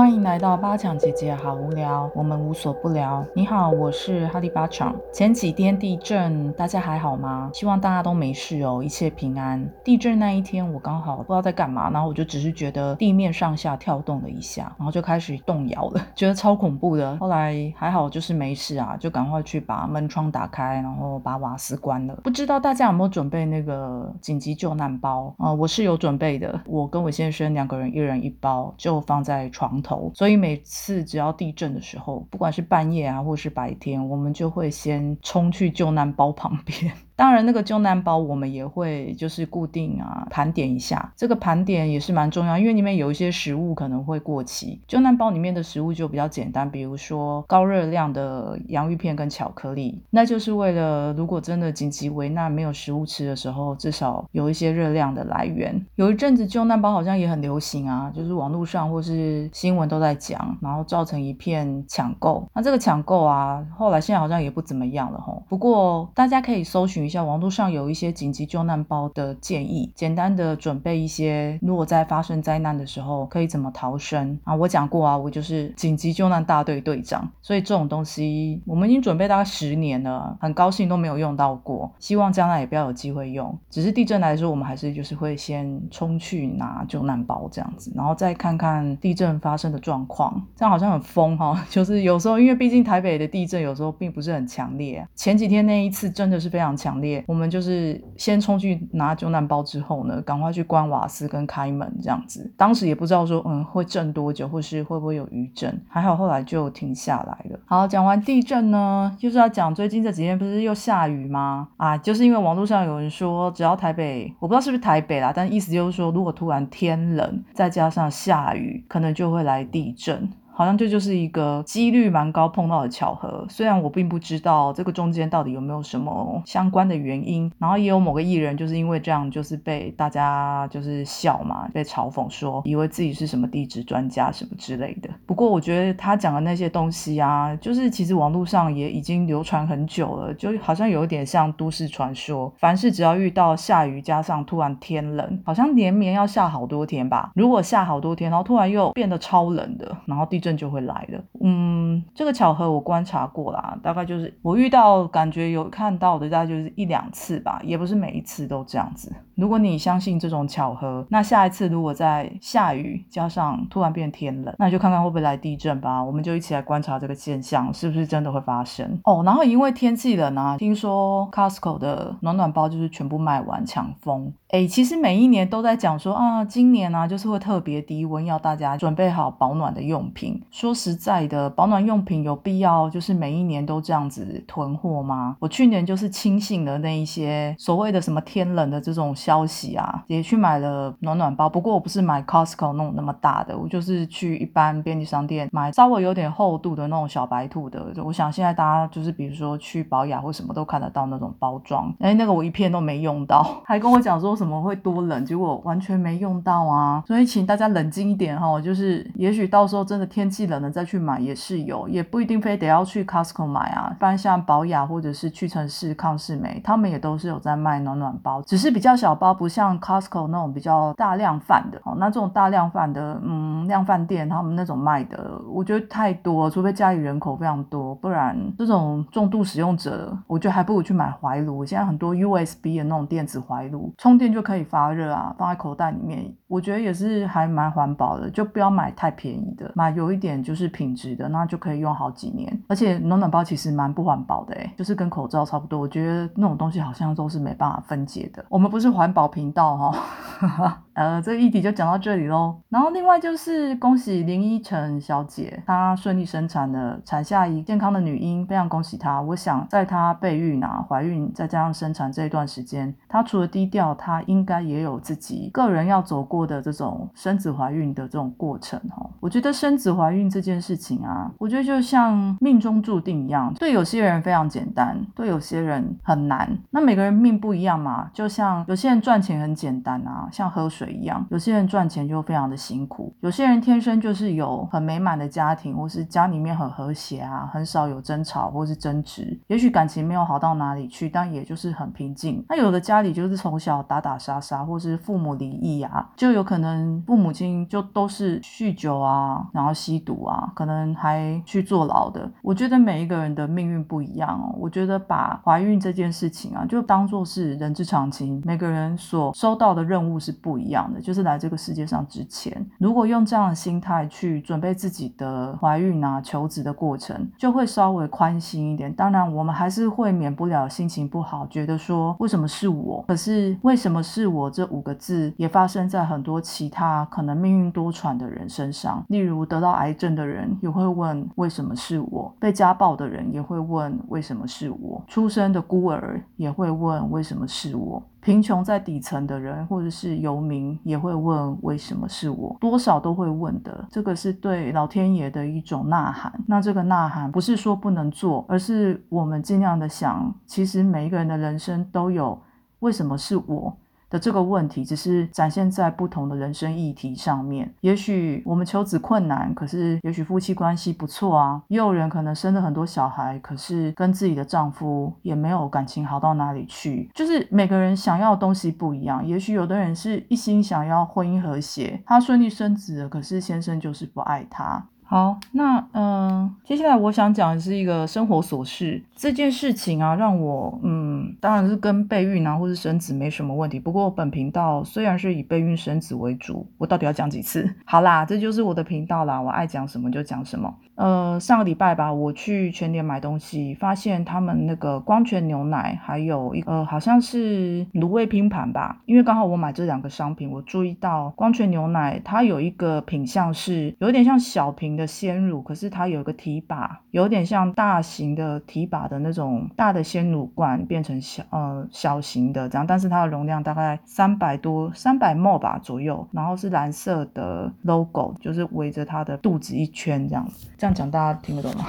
欢迎来到八强姐姐，好无聊，我们无所不聊。你好，我是哈利八强。前几天地震，大家还好吗？希望大家都没事哦，一切平安。地震那一天，我刚好不知道在干嘛，然后我就只是觉得地面上下跳动了一下，然后就开始动摇了，觉得超恐怖的。后来还好，就是没事啊，就赶快去把门窗打开，然后把瓦斯关了。不知道大家有没有准备那个紧急救难包啊？我是有准备的，我跟我先生两个人一人一包，就放在床。头，所以每次只要地震的时候，不管是半夜啊，或是白天，我们就会先冲去救难包旁边。当然，那个救难包我们也会就是固定啊盘点一下，这个盘点也是蛮重要，因为里面有一些食物可能会过期。救难包里面的食物就比较简单，比如说高热量的洋芋片跟巧克力，那就是为了如果真的紧急危难没有食物吃的时候，至少有一些热量的来源。有一阵子救难包好像也很流行啊，就是网络上或是新闻都在讲，然后造成一片抢购。那这个抢购啊，后来现在好像也不怎么样了吼。不过大家可以搜寻。像网络上有一些紧急救难包的建议，简单的准备一些，如果在发生灾难的时候可以怎么逃生啊？我讲过啊，我就是紧急救难大队队长，所以这种东西我们已经准备大概十年了，很高兴都没有用到过，希望将来也不要有机会用。只是地震来说，我们还是就是会先冲去拿救难包这样子，然后再看看地震发生的状况。这样好像很疯哈，就是有时候因为毕竟台北的地震有时候并不是很强烈，前几天那一次真的是非常强。我们就是先冲去拿救难包，之后呢，赶快去关瓦斯跟开门这样子。当时也不知道说，嗯，会震多久，或是会不会有余震，还好后来就停下来了。好，讲完地震呢，就是要讲最近这几天不是又下雨吗？啊，就是因为网络上有人说，只要台北，我不知道是不是台北啦，但意思就是说，如果突然天冷，再加上下雨，可能就会来地震。好像这就是一个几率蛮高碰到的巧合，虽然我并不知道这个中间到底有没有什么相关的原因，然后也有某个艺人就是因为这样就是被大家就是笑嘛，被嘲讽说以为自己是什么地质专家什么之类的。不过我觉得他讲的那些东西啊，就是其实网络上也已经流传很久了，就好像有一点像都市传说。凡是只要遇到下雨加上突然天冷，好像连绵要下好多天吧。如果下好多天，然后突然又变得超冷的，然后地震。就会来了，嗯，这个巧合我观察过啦，大概就是我遇到感觉有看到的，大概就是一两次吧，也不是每一次都这样子。如果你相信这种巧合，那下一次如果在下雨加上突然变天冷，那你就看看会不会来地震吧。我们就一起来观察这个现象是不是真的会发生哦。然后因为天气冷啊，听说 Costco 的暖暖包就是全部卖完抢疯。哎，其实每一年都在讲说啊，今年啊就是会特别低温，要大家准备好保暖的用品。说实在的，保暖用品有必要就是每一年都这样子囤货吗？我去年就是轻信了那一些所谓的什么天冷的这种。消息啊，也去买了暖暖包，不过我不是买 Costco 那种那么大的，我就是去一般便利商店买稍微有点厚度的那种小白兔的。我想现在大家就是比如说去保雅或什么都看得到那种包装，哎，那个我一片都没用到，还跟我讲说什么会多冷，结果完全没用到啊！所以请大家冷静一点哈，就是也许到时候真的天气冷了再去买也是有，也不一定非得要去 Costco 买啊。不然像保雅或者是屈臣氏、康士美，他们也都是有在卖暖暖包，只是比较小。包不像 Costco 那种比较大量贩的，哦，那这种大量贩的，嗯，量贩店他们那种卖的，我觉得太多，除非家里人口非常多，不然这种重度使用者，我觉得还不如去买怀炉。现在很多 USB 的那种电子怀炉，充电就可以发热啊，放在口袋里面，我觉得也是还蛮环保的。就不要买太便宜的，买有一点就是品质的，那就可以用好几年。而且暖暖包其实蛮不环保的，哎，就是跟口罩差不多。我觉得那种东西好像都是没办法分解的。我们不是环。保频道哈。呃，这个议题就讲到这里喽。然后另外就是恭喜林依晨小姐，她顺利生产了，产下一健康的女婴，非常恭喜她。我想在她备孕啊、怀孕再加上生产这一段时间，她除了低调，她应该也有自己个人要走过的这种生子怀孕的这种过程哈。我觉得生子怀孕这件事情啊，我觉得就像命中注定一样，对有些人非常简单，对有些人很难。那每个人命不一样嘛，就像有些人赚钱很简单啊，像喝水。一样，有些人赚钱就非常的辛苦，有些人天生就是有很美满的家庭，或是家里面很和谐啊，很少有争吵或是争执，也许感情没有好到哪里去，但也就是很平静。那有的家里就是从小打打杀杀，或是父母离异啊，就就有可能父母亲就都是酗酒啊，然后吸毒啊，可能还去坐牢的。我觉得每一个人的命运不一样哦。我觉得把怀孕这件事情啊，就当做是人之常情，每个人所收到的任务是不一样的。就是来这个世界上之前，如果用这样的心态去准备自己的怀孕啊、求职的过程，就会稍微宽心一点。当然，我们还是会免不了心情不好，觉得说为什么是我？可是为什么是我？这五个字也发生在很很多其他可能命运多舛的人身上。例如得到癌症的人也会问为什么是我？被家暴的人也会问为什么是我？出生的孤儿也会问为什么是我？贫穷在底层的人或者是游民也会问为什么是我？多少都会问的。这个是对老天爷的一种呐喊。那这个呐喊不是说不能做，而是我们尽量的想，其实每一个人的人生都有为什么是我？的这个问题，只是展现在不同的人生议题上面。也许我们求子困难，可是也许夫妻关系不错啊。也有人可能生了很多小孩，可是跟自己的丈夫也没有感情好到哪里去。就是每个人想要的东西不一样。也许有的人是一心想要婚姻和谐，他顺利生子了，可是先生就是不爱他。好，那嗯，接下来我想讲的是一个生活琐事。这件事情啊，让我嗯，当然是跟备孕啊或是生子没什么问题。不过本频道虽然是以备孕生子为主，我到底要讲几次？好啦，这就是我的频道啦，我爱讲什么就讲什么。呃，上个礼拜吧，我去全联买东西，发现他们那个光泉牛奶还有一呃，好像是卤味拼盘吧。因为刚好我买这两个商品，我注意到光泉牛奶它有一个品相是有点像小瓶的鲜乳，可是它有一个提把，有点像大型的提把的那种大的鲜乳罐变成小呃小型的这样，但是它的容量大概三百多三百 ml 吧左右，然后是蓝色的 logo，就是围着它的肚子一圈这样这样。讲大家听得懂吗？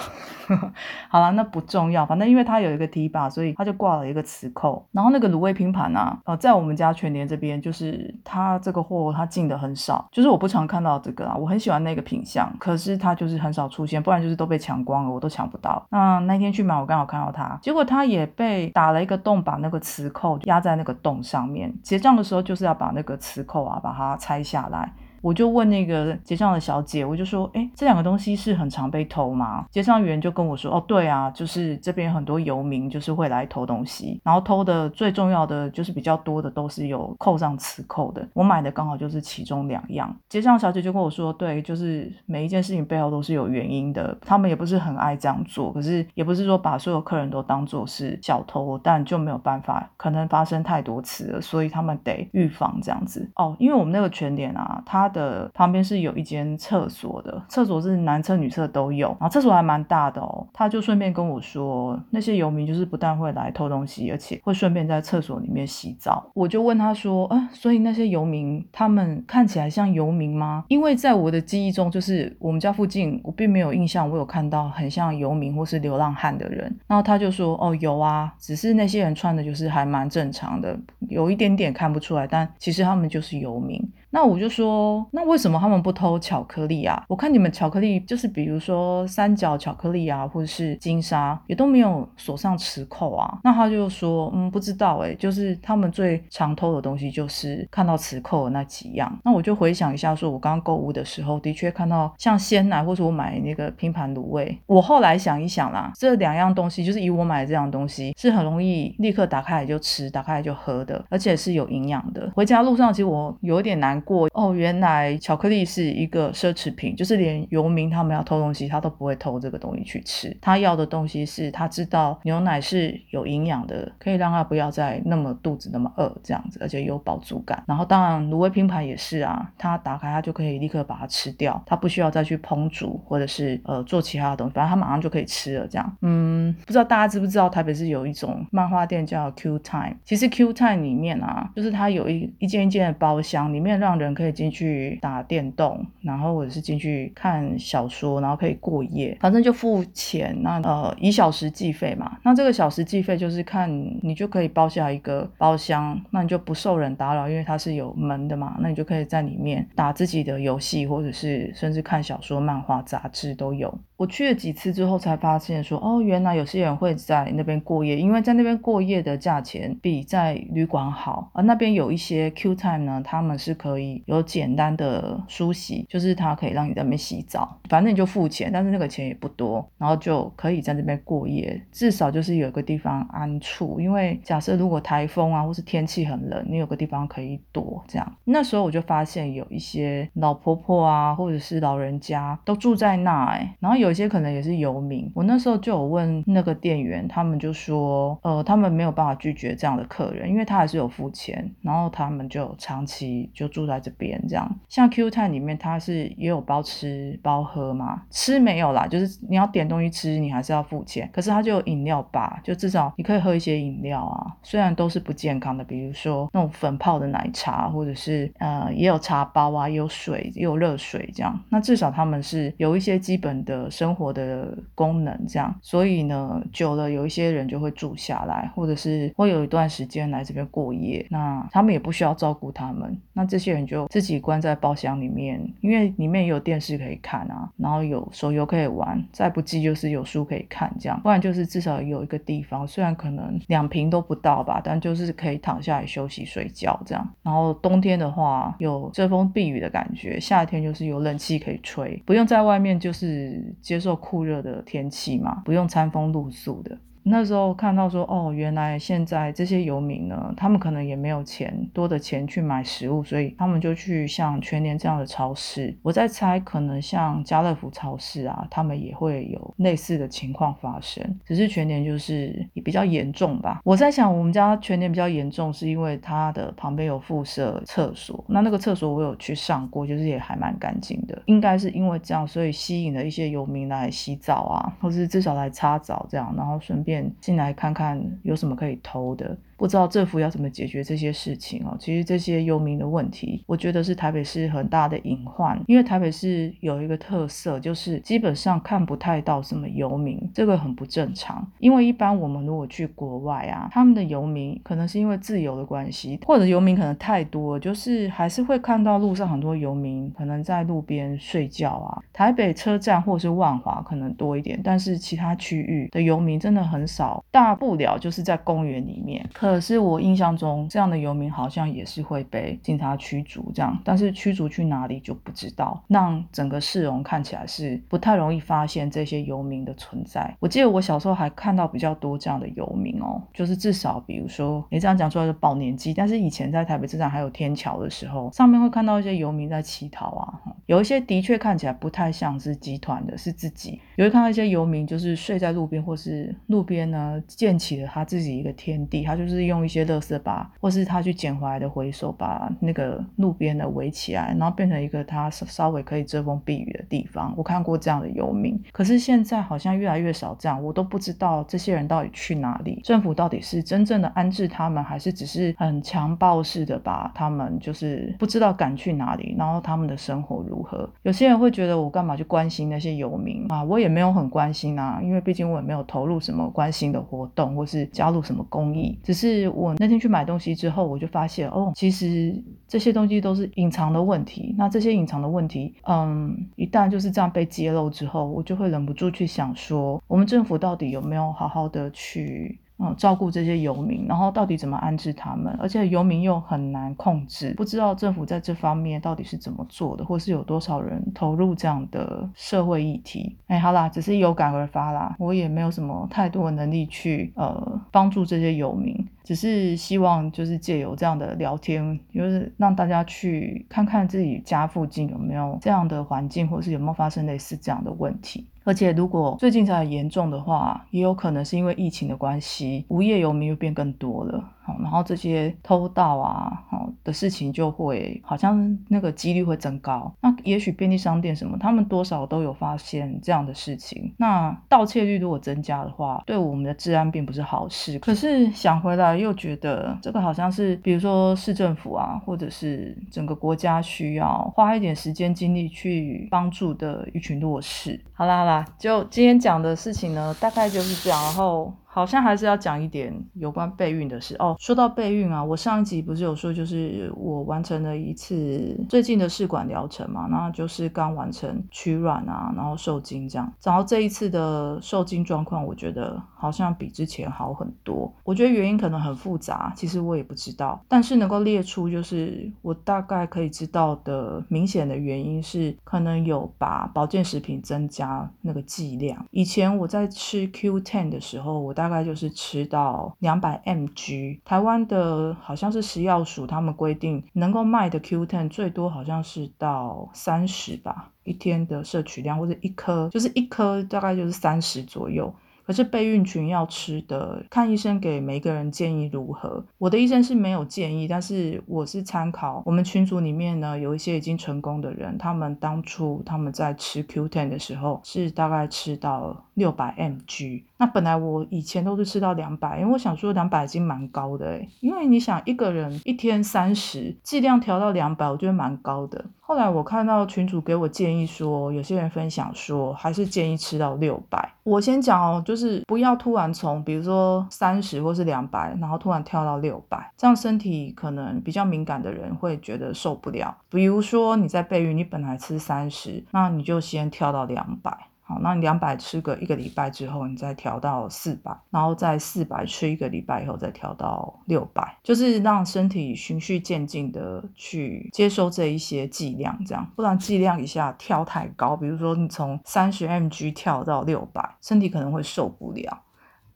好了，那不重要，反正因为它有一个提把，所以它就挂了一个磁扣。然后那个卤味拼盘啊，呃，在我们家全联这边，就是它这个货它进的很少，就是我不常看到这个啊。我很喜欢那个品相，可是它就是很少出现，不然就是都被抢光了，我都抢不到。那那天去买，我刚好看到它，结果它也被打了一个洞，把那个磁扣压在那个洞上面。结账的时候就是要把那个磁扣啊，把它拆下来。我就问那个结账的小姐，我就说，哎，这两个东西是很常被偷吗？结账员就跟我说，哦，对啊，就是这边很多游民就是会来偷东西，然后偷的最重要的就是比较多的都是有扣上磁扣的。我买的刚好就是其中两样。结账小姐就跟我说，对，就是每一件事情背后都是有原因的，他们也不是很爱这样做，可是也不是说把所有客人都当做是小偷，但就没有办法，可能发生太多次了，所以他们得预防这样子。哦，因为我们那个全点啊，它的旁边是有一间厕所的，厕所是男厕女厕都有，然后厕所还蛮大的哦。他就顺便跟我说，那些游民就是不但会来偷东西，而且会顺便在厕所里面洗澡。我就问他说，啊，所以那些游民他们看起来像游民吗？因为在我的记忆中，就是我们家附近，我并没有印象，我有看到很像游民或是流浪汉的人。然后他就说，哦，有啊，只是那些人穿的就是还蛮正常的，有一点点看不出来，但其实他们就是游民。那我就说，那为什么他们不偷巧克力啊？我看你们巧克力就是比如说三角巧克力啊，或者是金沙，也都没有锁上磁扣啊。那他就说，嗯，不知道哎，就是他们最常偷的东西就是看到磁扣的那几样。那我就回想一下，说我刚刚购物的时候，的确看到像鲜奶，或者我买那个拼盘卤味。我后来想一想啦，这两样东西就是以我买的这样东西，是很容易立刻打开来就吃，打开来就喝的，而且是有营养的。回家路上其实我有点难。过哦，原来巧克力是一个奢侈品，就是连游民他们要偷东西，他都不会偷这个东西去吃。他要的东西是他知道牛奶是有营养的，可以让他不要再那么肚子那么饿这样子，而且有饱足感。然后当然卤味拼盘也是啊，他打开他就可以立刻把它吃掉，他不需要再去烹煮或者是呃做其他的东西，反正他马上就可以吃了。这样，嗯，不知道大家知不知道台北是有一种漫画店叫 Q Time，其实 Q Time 里面啊，就是它有一一间一间的包厢，里面让让人可以进去打电动，然后或者是进去看小说，然后可以过夜，反正就付钱。那呃，以小时计费嘛。那这个小时计费就是看你就可以包下一个包厢，那你就不受人打扰，因为它是有门的嘛。那你就可以在里面打自己的游戏，或者是甚至看小说、漫画、杂志都有。我去了几次之后才发现说，哦，原来有些人会在那边过夜，因为在那边过夜的价钱比在旅馆好，而那边有一些 Q time 呢，他们是可以有简单的梳洗，就是它可以让你在那边洗澡，反正你就付钱，但是那个钱也不多，然后就可以在那边过夜，至少就是有一个地方安处，因为假设如果台风啊或是天气很冷，你有个地方可以躲，这样。那时候我就发现有一些老婆婆啊，或者是老人家都住在那，哎，然后有有些可能也是游民，我那时候就有问那个店员，他们就说，呃，他们没有办法拒绝这样的客人，因为他还是有付钱，然后他们就长期就住在这边，这样。像 Q Time 里面，它是也有包吃包喝嘛，吃没有啦，就是你要点东西吃，你还是要付钱，可是它就有饮料吧，就至少你可以喝一些饮料啊，虽然都是不健康的，比如说那种粉泡的奶茶，或者是呃也有茶包啊，也有水，也有热水这样，那至少他们是有一些基本的生活的功能这样，所以呢，久了有一些人就会住下来，或者是会有一段时间来这边过夜，那他们也不需要照顾他们，那这些人就自己关在包厢里面，因为里面也有电视可以看啊，然后有手游可以玩，再不济就是有书可以看这样，不然就是至少有一个地方，虽然可能两平都不到吧，但就是可以躺下来休息睡觉这样。然后冬天的话有遮风避雨的感觉，夏天就是有冷气可以吹，不用在外面就是接受酷热的天气嘛，不用餐风露宿的。那时候看到说，哦，原来现在这些游民呢，他们可能也没有钱多的钱去买食物，所以他们就去像全年这样的超市。我在猜，可能像家乐福超市啊，他们也会有类似的情况发生，只是全年就是也比较严重吧。我在想，我们家全年比较严重，是因为它的旁边有附设厕所，那那个厕所我有去上过，就是也还蛮干净的。应该是因为这样，所以吸引了一些游民来洗澡啊，或是至少来擦澡这样，然后顺便。进来看看有什么可以偷的。不知道政府要怎么解决这些事情哦。其实这些游民的问题，我觉得是台北市很大的隐患。因为台北市有一个特色，就是基本上看不太到什么游民，这个很不正常。因为一般我们如果去国外啊，他们的游民可能是因为自由的关系，或者游民可能太多，就是还是会看到路上很多游民可能在路边睡觉啊。台北车站或是万华可能多一点，但是其他区域的游民真的很少，大不了就是在公园里面。可是我印象中，这样的游民好像也是会被警察驱逐这样，但是驱逐去哪里就不知道，让整个市容看起来是不太容易发现这些游民的存在。我记得我小时候还看到比较多这样的游民哦，就是至少比如说，你这样讲出来是保年纪，但是以前在台北车站还有天桥的时候，上面会看到一些游民在乞讨啊，有一些的确看起来不太像是集团的，是自己。有会看到一些游民就是睡在路边，或是路边呢建起了他自己一个天地，他就是。用一些垃圾把，或是他去捡回来的回收，把那个路边的围起来，然后变成一个他稍微可以遮风避雨的地方。我看过这样的游民，可是现在好像越来越少这样，我都不知道这些人到底去哪里。政府到底是真正的安置他们，还是只是很强暴式的把他们就是不知道赶去哪里，然后他们的生活如何？有些人会觉得我干嘛去关心那些游民啊？我也没有很关心啊，因为毕竟我也没有投入什么关心的活动，或是加入什么公益，只是。是我那天去买东西之后，我就发现哦，其实这些东西都是隐藏的问题。那这些隐藏的问题，嗯，一旦就是这样被揭露之后，我就会忍不住去想说，我们政府到底有没有好好的去。嗯，照顾这些游民，然后到底怎么安置他们？而且游民又很难控制，不知道政府在这方面到底是怎么做的，或是有多少人投入这样的社会议题？哎，好啦，只是有感而发啦，我也没有什么太多的能力去呃帮助这些游民，只是希望就是借由这样的聊天，就是让大家去看看自己家附近有没有这样的环境，或是有没有发生类似这样的问题。而且，如果最近才严重的话，也有可能是因为疫情的关系，无业游民又变更多了。好，然后这些偷盗啊，好的事情就会好像那个几率会增高。那也许便利商店什么，他们多少都有发现这样的事情。那盗窃率如果增加的话，对我们的治安并不是好事。可是想回来又觉得这个好像是，比如说市政府啊，或者是整个国家需要花一点时间精力去帮助的一群弱势。好啦好啦，就今天讲的事情呢，大概就是这样。然后。好像还是要讲一点有关备孕的事哦。说到备孕啊，我上一集不是有说，就是我完成了一次最近的试管疗程嘛，那就是刚完成取卵啊，然后受精这样。然后这一次的受精状况，我觉得好像比之前好很多。我觉得原因可能很复杂，其实我也不知道。但是能够列出，就是我大概可以知道的明显的原因是，可能有把保健食品增加那个剂量。以前我在吃 Q10 的时候，我大概就是吃到两百 mg，台湾的好像是食药署，他们规定能够卖的 Q10 最多好像是到三十吧，一天的摄取量或者一颗，就是一颗大概就是三十左右。是备孕群要吃的，看医生给每个人建议如何。我的医生是没有建议，但是我是参考我们群组里面呢有一些已经成功的人，他们当初他们在吃 Q10 的时候是大概吃到六百 mg。那本来我以前都是吃到两百，因为我想说两百已经蛮高的诶因为你想一个人一天三十，剂量调到两百，我觉得蛮高的。后来我看到群主给我建议说，有些人分享说还是建议吃到六百。我先讲哦，就是不要突然从比如说三十或是两百，然后突然跳到六百，这样身体可能比较敏感的人会觉得受不了。比如说你在备孕，你本来吃三十，那你就先跳到两百。好，那两百吃个一个礼拜之后，你再调到四百，然后再四百吃一个礼拜以后再调到六百，就是让身体循序渐进的去接收这一些剂量，这样，不然剂量一下跳太高，比如说你从三十 mg 跳到六百，身体可能会受不了。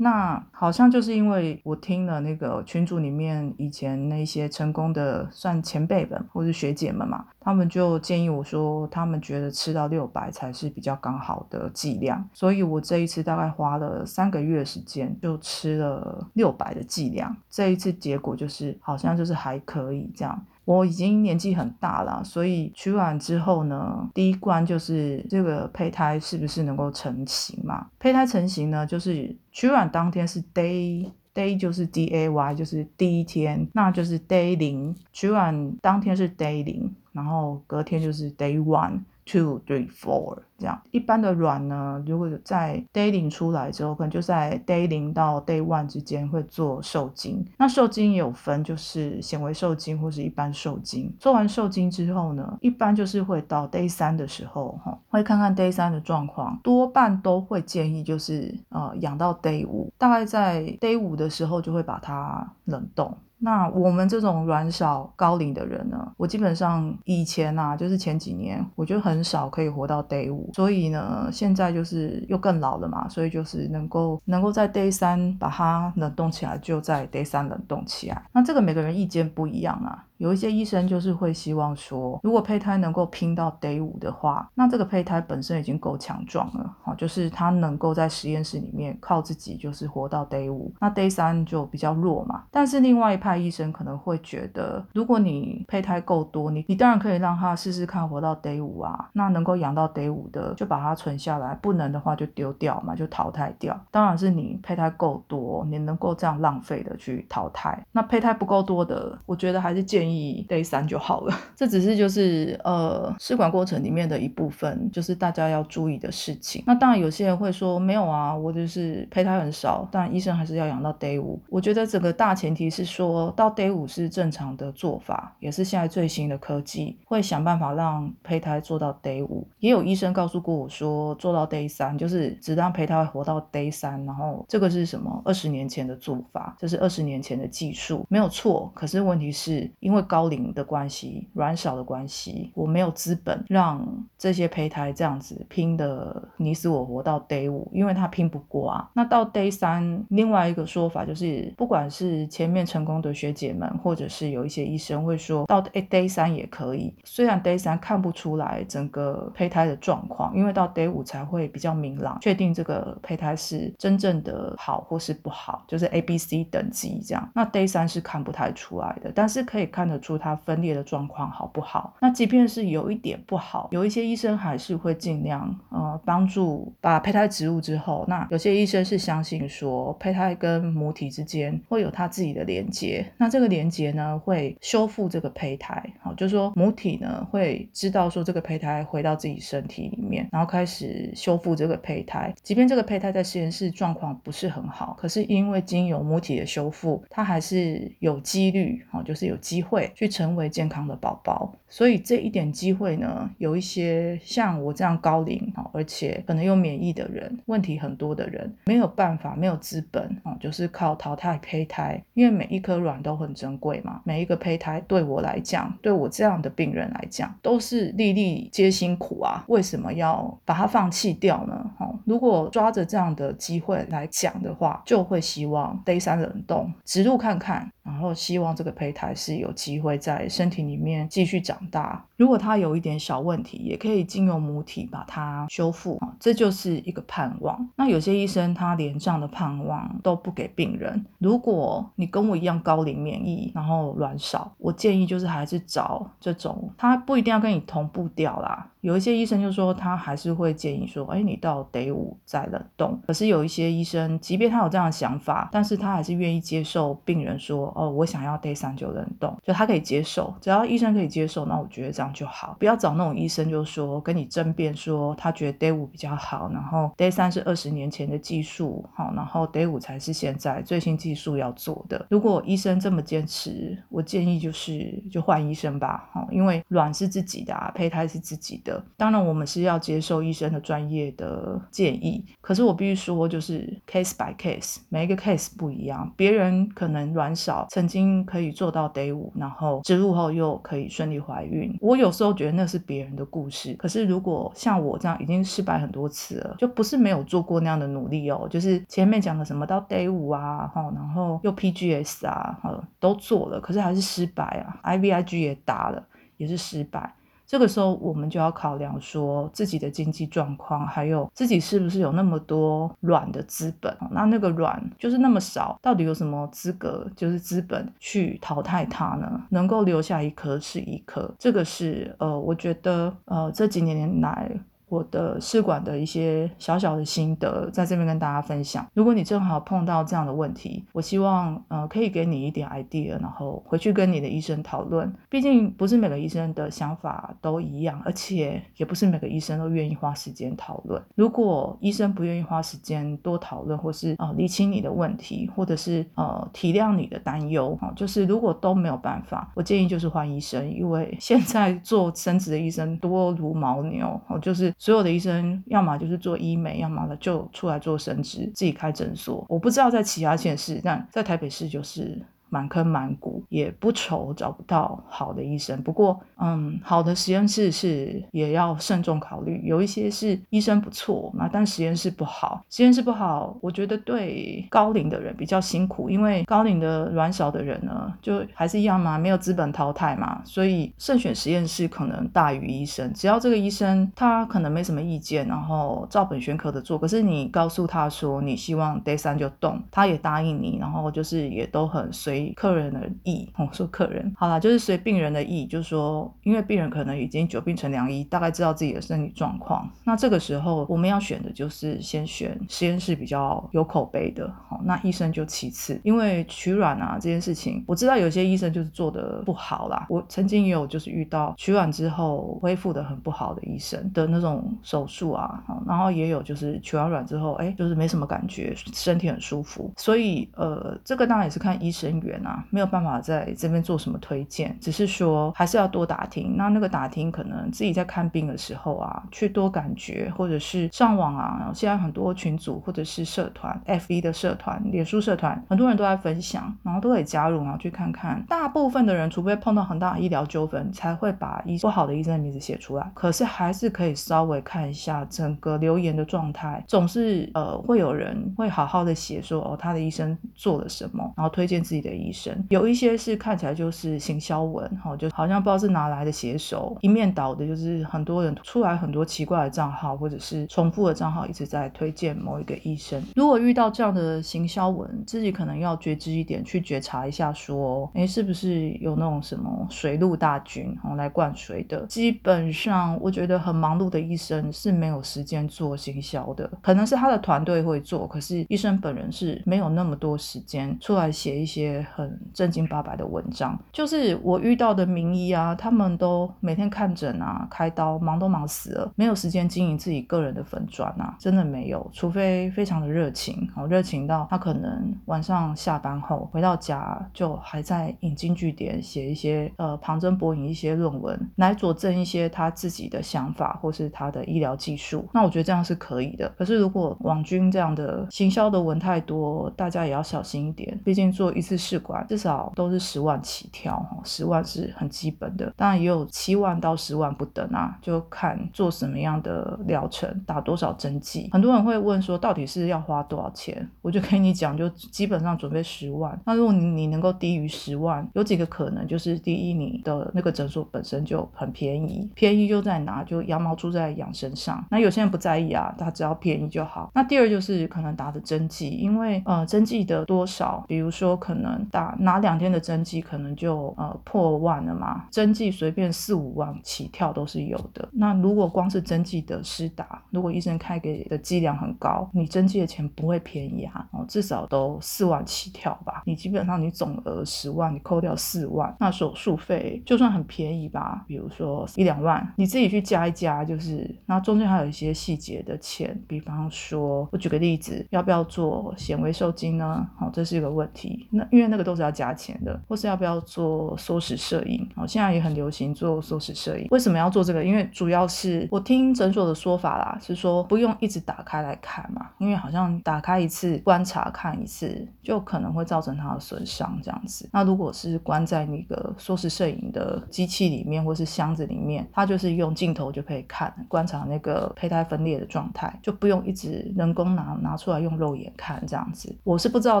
那好像就是因为我听了那个群组里面以前那些成功的算前辈们或是学姐们嘛，他们就建议我说，他们觉得吃到六百才是比较刚好的剂量，所以我这一次大概花了三个月时间就吃了六百的剂量，这一次结果就是好像就是还可以这样。我已经年纪很大了，所以取卵之后呢，第一关就是这个胚胎是不是能够成型嘛？胚胎成型呢，就是取卵当天是 day day 就是 D A Y 就是第一天，那就是 day 零。取卵当天是 day 零，然后隔天就是 day one。Two, three, four，这样一般的卵呢，如果在 day 零出来之后，可能就在 day 零到 day one 之间会做受精。那受精有分，就是显微受精或是一般受精。做完受精之后呢，一般就是会到 day 三的时候，哈，会看看 day 三的状况，多半都会建议就是呃养到 day 五，大概在 day 五的时候就会把它冷冻。那我们这种卵少高龄的人呢，我基本上以前啊，就是前几年，我就很少可以活到 day 五，所以呢，现在就是又更老了嘛，所以就是能够能够在 day 三把它冷冻起来，就在 day 三冷冻起来。那这个每个人意见不一样啊。有一些医生就是会希望说，如果胚胎能够拼到 day 五的话，那这个胚胎本身已经够强壮了，好，就是它能够在实验室里面靠自己就是活到 day 五，那 day 三就比较弱嘛。但是另外一派医生可能会觉得，如果你胚胎够多，你你当然可以让他试试看活到 day 五啊，那能够养到 day 五的就把它存下来，不能的话就丢掉嘛，就淘汰掉。当然是你胚胎够多，你能够这样浪费的去淘汰。那胚胎不够多的，我觉得还是建议。day 三就好了，这只是就是呃试管过程里面的一部分，就是大家要注意的事情。那当然有些人会说没有啊，我就是胚胎很少，但医生还是要养到 day 五。我觉得整个大前提是说到 day 五是正常的做法，也是现在最新的科技会想办法让胚胎做到 day 五。也有医生告诉过我说做到 day 三就是只让胚胎活到 day 三，然后这个是什么？二十年前的做法，这是二十年前的技术，没有错。可是问题是因为高龄的关系，卵少的关系，我没有资本让这些胚胎这样子拼的你死我活到 day 五，因为他拼不过啊。那到 day 三，另外一个说法就是，不管是前面成功的学姐们，或者是有一些医生会说到 day 三也可以。虽然 day 三看不出来整个胚胎的状况，因为到 day 五才会比较明朗，确定这个胚胎是真正的好或是不好，就是 A、B、C 等级这样。那 day 三是看不太出来的，但是可以看。得出它分裂的状况好不好。那即便是有一点不好，有一些医生还是会尽量呃帮助把胚胎植入之后，那有些医生是相信说胚胎跟母体之间会有它自己的连接，那这个连接呢会修复这个胚胎，好，就是说母体呢会知道说这个胚胎回到自己身体里面，然后开始修复这个胚胎，即便这个胚胎在实验室状况不是很好，可是因为经由母体的修复，它还是有几率，哈，就是有机会去成为健康的宝宝。所以这一点机会呢，有一些像我这样高龄啊，而且可能有免疫的人，问题很多的人，没有办法，没有资本啊，就是靠淘汰胚胎，因为每一颗卵都很珍贵嘛，每一个胚胎对我来讲，对我这样的病人来讲，都是粒粒皆辛苦啊，为什么要把它放弃掉呢？好，如果抓着这样的机会来讲的话，就会希望 Day 三冷冻植入看看。然后希望这个胚胎是有机会在身体里面继续长大。如果它有一点小问题，也可以经由母体把它修复啊，这就是一个盼望。那有些医生他连这样的盼望都不给病人。如果你跟我一样高龄免疫，然后卵少，我建议就是还是找这种，他不一定要跟你同步掉啦。有一些医生就说他还是会建议说，哎，你到 day 五再冷冻。可是有一些医生，即便他有这样的想法，但是他还是愿意接受病人说。哦，我想要 day 三就冷冻，就他可以接受，只要医生可以接受，那我觉得这样就好。不要找那种医生，就说跟你争辩说他觉得 day 五比较好，然后 day 三是二十年前的技术，好，然后 day 五才是现在最新技术要做的。如果医生这么坚持，我建议就是就换医生吧，好，因为卵是自己的，啊，胚胎是自己的。当然我们是要接受医生的专业的建议，可是我必须说，就是 case by case，每一个 case 不一样，别人可能卵少。曾经可以做到 day 五，然后植入后又可以顺利怀孕。我有时候觉得那是别人的故事，可是如果像我这样已经失败很多次了，就不是没有做过那样的努力哦。就是前面讲的什么到 day 五啊，然后又 PGS 啊，哈，都做了，可是还是失败啊。IVIG 也打了，也是失败。这个时候，我们就要考量说自己的经济状况，还有自己是不是有那么多软的资本。那那个软就是那么少，到底有什么资格，就是资本去淘汰它呢？能够留下一颗是一颗，这个是呃，我觉得呃这几年来。我的试管的一些小小的心得，在这边跟大家分享。如果你正好碰到这样的问题，我希望呃可以给你一点 idea，然后回去跟你的医生讨论。毕竟不是每个医生的想法都一样，而且也不是每个医生都愿意花时间讨论。如果医生不愿意花时间多讨论，或是呃理清你的问题，或者是呃体谅你的担忧，啊，就是如果都没有办法，我建议就是换医生，因为现在做生殖的医生多如牦牛，哦，就是。所有的医生，要么就是做医美，要么呢就出来做生殖，自己开诊所。我不知道在其他县市，但在台北市就是。满坑满谷，也不愁找不到好的医生。不过，嗯，好的实验室是也要慎重考虑。有一些是医生不错嘛，但实验室不好。实验室不好，我觉得对高龄的人比较辛苦，因为高龄的卵少的人呢，就还是一样嘛，没有资本淘汰嘛，所以慎选实验室可能大于医生。只要这个医生他可能没什么意见，然后照本宣科的做，可是你告诉他说你希望 day 三就动，他也答应你，然后就是也都很随。客人的意，我说客人好啦，就是随病人的意，就是说，因为病人可能已经久病成良医，大概知道自己的身体状况。那这个时候我们要选的就是先选实验室比较有口碑的，好，那医生就其次。因为取卵啊这件事情，我知道有些医生就是做的不好啦。我曾经也有就是遇到取卵之后恢复的很不好的医生的那种手术啊，然后也有就是取完卵之后，哎，就是没什么感觉，身体很舒服。所以呃，这个当然也是看医生。啊，没有办法在这边做什么推荐，只是说还是要多打听。那那个打听，可能自己在看病的时候啊，去多感觉，或者是上网啊。现在很多群组或者是社团，F 一的社团、脸书社团，很多人都在分享，然后都可以加入，然后去看看。大部分的人，除非碰到很大的医疗纠纷，才会把医不好的医生的名字写出来。可是还是可以稍微看一下整个留言的状态，总是呃会有人会好好的写说哦，他的医生做了什么，然后推荐自己的。医生，有一些是看起来就是行销文，哈，就好像不知道是哪来的写手，一面倒的，就是很多人出来很多奇怪的账号，或者是重复的账号一直在推荐某一个医生。如果遇到这样的行销文，自己可能要觉知一点，去觉察一下，说，哎，是不是有那种什么水陆大军哦来灌水的？基本上，我觉得很忙碌的医生是没有时间做行销的，可能是他的团队会做，可是医生本人是没有那么多时间出来写一些很正经八百的文章。就是我遇到的名医啊，他们都每天看诊啊、开刀，忙都忙死了，没有时间经营自己个人的粉砖啊，真的没有，除非非常的热情，好热情到他可能晚上下班后回到家就还在引经据典写一些呃旁征博引一些论文来佐证一些他自己的想法或是他的医疗技术，那我觉得这样是可以的。可是如果网军这样的行销的文太多，大家也要小心一点，毕竟做一次试至少都是十万起跳哈，十万是很基本的，当然也有七万到十万不等啊，就看做什么样的疗程，打多少针剂。很多人会问说，到底是要花多少钱？我就跟你讲，就基本上准备十万。那如果你你能够低于十万，有几个可能，就是第一，你的那个诊所本身就很便宜，便宜就在哪，就羊毛出在羊身上。那有些人不在意啊，他只要便宜就好。那第二就是可能打的针剂，因为呃针剂的多少，比如说可能打拿两天的针剂，可能就呃破万了嘛。针剂随便四五万起跳都是有的。那如果光是针剂的施打，如果医生开给的剂量很高，你针剂的钱不会便宜啊，哦至少都四万起跳吧。你基本上你总额十万，你扣掉四万，那手术费就算很便宜吧，比如说一两万，你自己去加一加，就是那中间还有一些细节的钱，比方说我举个例子，要不要做显微受精呢？好，这是一个问题。那因为那个都是要加钱的，或是要不要做缩时摄影？好，现在也很流行做缩时摄影。为什么要做这个？因为主要是我听诊所的说法啦，是说不用一直打开来看嘛，因为好像打开一次观察看一次，就可能会造成它的损伤这样子。那如果是关在那个缩时摄影的机器里面或是箱子里面，它就是用镜头就可以看观察那个胚胎分裂的状态，就不用一直人工拿拿出来用肉眼看这样子。我是不知道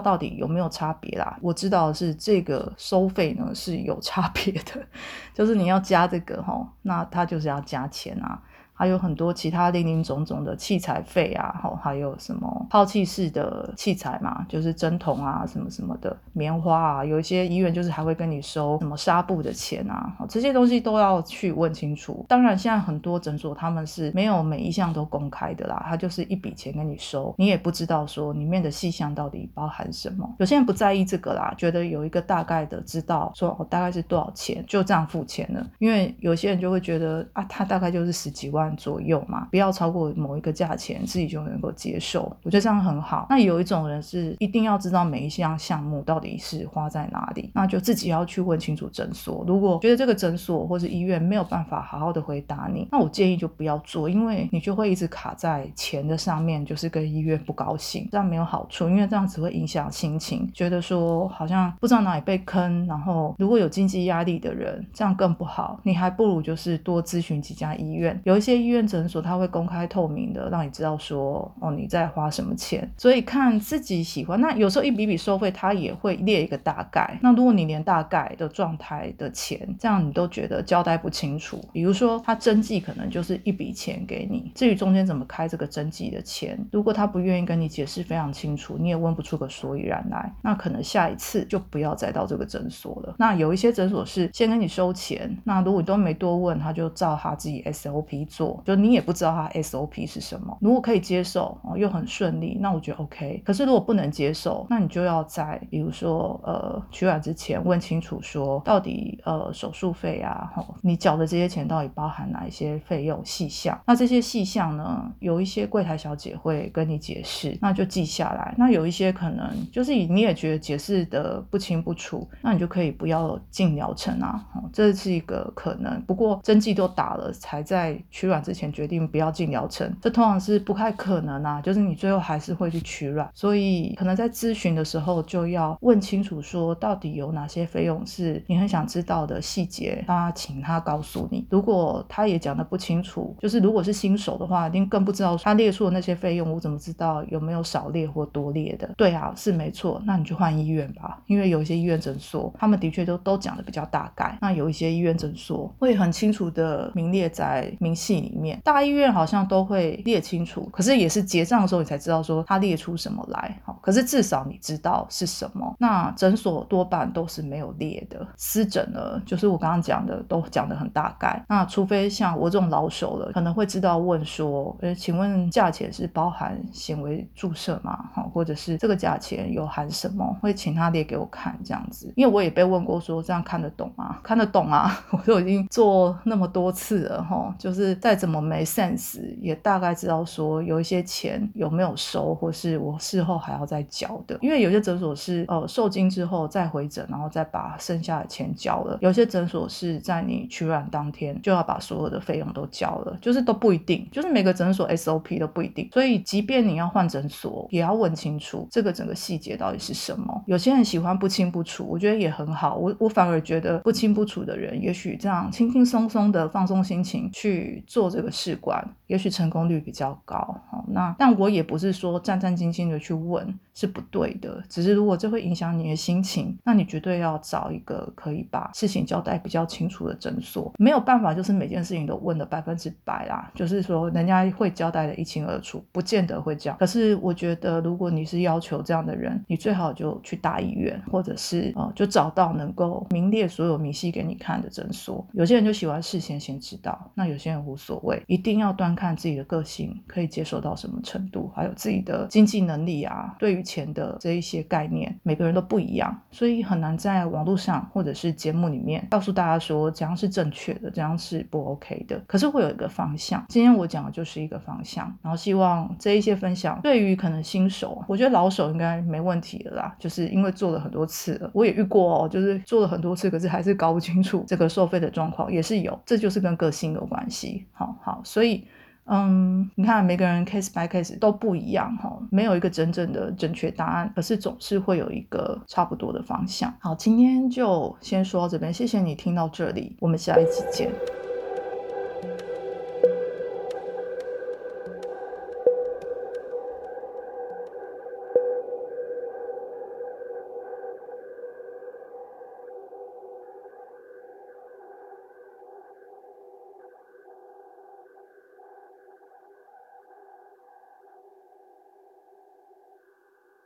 到底有没有差别啦。我知道是这个收费呢是有差别的，就是你要加这个哈，那它就是要加钱啊。还有很多其他零零总总的器材费啊，哈，还有什么抛弃式的器材嘛，就是针筒啊，什么什么的棉花啊，有一些医院就是还会跟你收什么纱布的钱啊，这些东西都要去问清楚。当然，现在很多诊所他们是没有每一项都公开的啦，他就是一笔钱跟你收，你也不知道说里面的细项到底包含什么。有些人不在意这个啦，觉得有一个大概的知道说哦大概是多少钱，就这样付钱了。因为有些人就会觉得啊，他大概就是十几万。左右嘛，不要超过某一个价钱，自己就能够接受。我觉得这样很好。那有一种人是一定要知道每一项项目到底是花在哪里，那就自己要去问清楚诊所。如果觉得这个诊所或是医院没有办法好好的回答你，那我建议就不要做，因为你就会一直卡在钱的上面，就是跟医院不高兴，这样没有好处，因为这样只会影响心情，觉得说好像不知道哪里被坑。然后如果有经济压力的人，这样更不好。你还不如就是多咨询几家医院，有一些。医院诊所他会公开透明的让你知道说哦你在花什么钱，所以看自己喜欢。那有时候一笔笔收费他也会列一个大概。那如果你连大概的状态的钱这样你都觉得交代不清楚，比如说他针剂可能就是一笔钱给你，至于中间怎么开这个针剂的钱，如果他不愿意跟你解释非常清楚，你也问不出个所以然来，那可能下一次就不要再到这个诊所了。那有一些诊所是先跟你收钱，那如果你都没多问，他就照他自己 SOP 做。就你也不知道它 SOP 是什么，如果可以接受哦，又很顺利，那我觉得 OK。可是如果不能接受，那你就要在比如说呃取卵之前问清楚，说到底呃手术费啊，吼你缴的这些钱到底包含哪一些费用细项？那这些细项呢，有一些柜台小姐会跟你解释，那就记下来。那有一些可能就是你也觉得解释的不清不楚，那你就可以不要进疗程啊，这是一个可能。不过针剂都打了，才在取卵之前决定不要进疗程，这通常是不太可能啊，就是你最后还是会去取卵，所以可能在咨询的时候就要问清楚，说到底有哪些费用是你很想知道的细节，他请他告诉你。如果他也讲的不清楚，就是如果是新手的话，一定更不知道他列出的那些费用，我怎么知道有没有少列或多列的？对啊，是没错，那你就换医院吧，因为有一些医院诊所，他们的确都都讲的比较大概，那有一些医院诊所会很清楚的名列在明细里面，大医院好像都会列清楚，可是也是结账的时候你才知道说他列出什么来，好，可是至少你知道是什么。那诊所多半都是没有列的，私诊呢，就是我刚刚讲的都讲的很大概，那除非像我这种老手了，可能会知道问说，呃，请问价钱是包含显微注射吗？好，或者是这个价钱有含什么？会请他列给我看这样子，因为我也被问过说这样看得懂吗？看得懂啊，我都已经做那么多次了哈，就是再怎么没 sense，也大概知道说有一些钱有没有收，或是我事后还要再交的。因为有些诊所是呃受精之后再回诊，然后再把剩下的钱交了；有些诊所是在你取卵当天就要把所有的费用都交了，就是都不一定，就是每个诊所 SOP 都不一定。所以即便你要换诊所，也要问清楚这个整个细节到底是什么。有些人喜欢不清不楚，我觉得也很好。我我反而觉得不清不楚的人，也许这样轻轻松松的放松心情去做做这个试管，也许成功率比较高。好，那但我也不是说战战兢兢的去问是不对的，只是如果这会影响你的心情，那你绝对要找一个可以把事情交代比较清楚的诊所。没有办法，就是每件事情都问的百分之百啦，就是说人家会交代的一清二楚，不见得会这样。可是我觉得，如果你是要求这样的人，你最好就去大医院，或者是呃，就找到能够名列所有明细给你看的诊所。有些人就喜欢事先先知道，那有些人无所谓，一定要端看自己的个性可以接受到什么程度，还有自己的经济能力啊，对于钱的这一些概念，每个人都不一样，所以很难在网络上或者是节目里面告诉大家说怎样是正确的，怎样是不 OK 的。可是会有一个方向，今天我讲的就是一个方向，然后希望这一些分享对于可能新手，我觉得老手应该没问题的啦，就是因为做了很多次了，我也遇过哦，就是做了很多次，可是还是搞不清楚这个收费的状况，也是有，这就是跟个性有关系。好好，所以。嗯，你看每个人 case by case 都不一样哈，没有一个真正的正确答案，而是总是会有一个差不多的方向。好，今天就先说到这边，谢谢你听到这里，我们下一期见。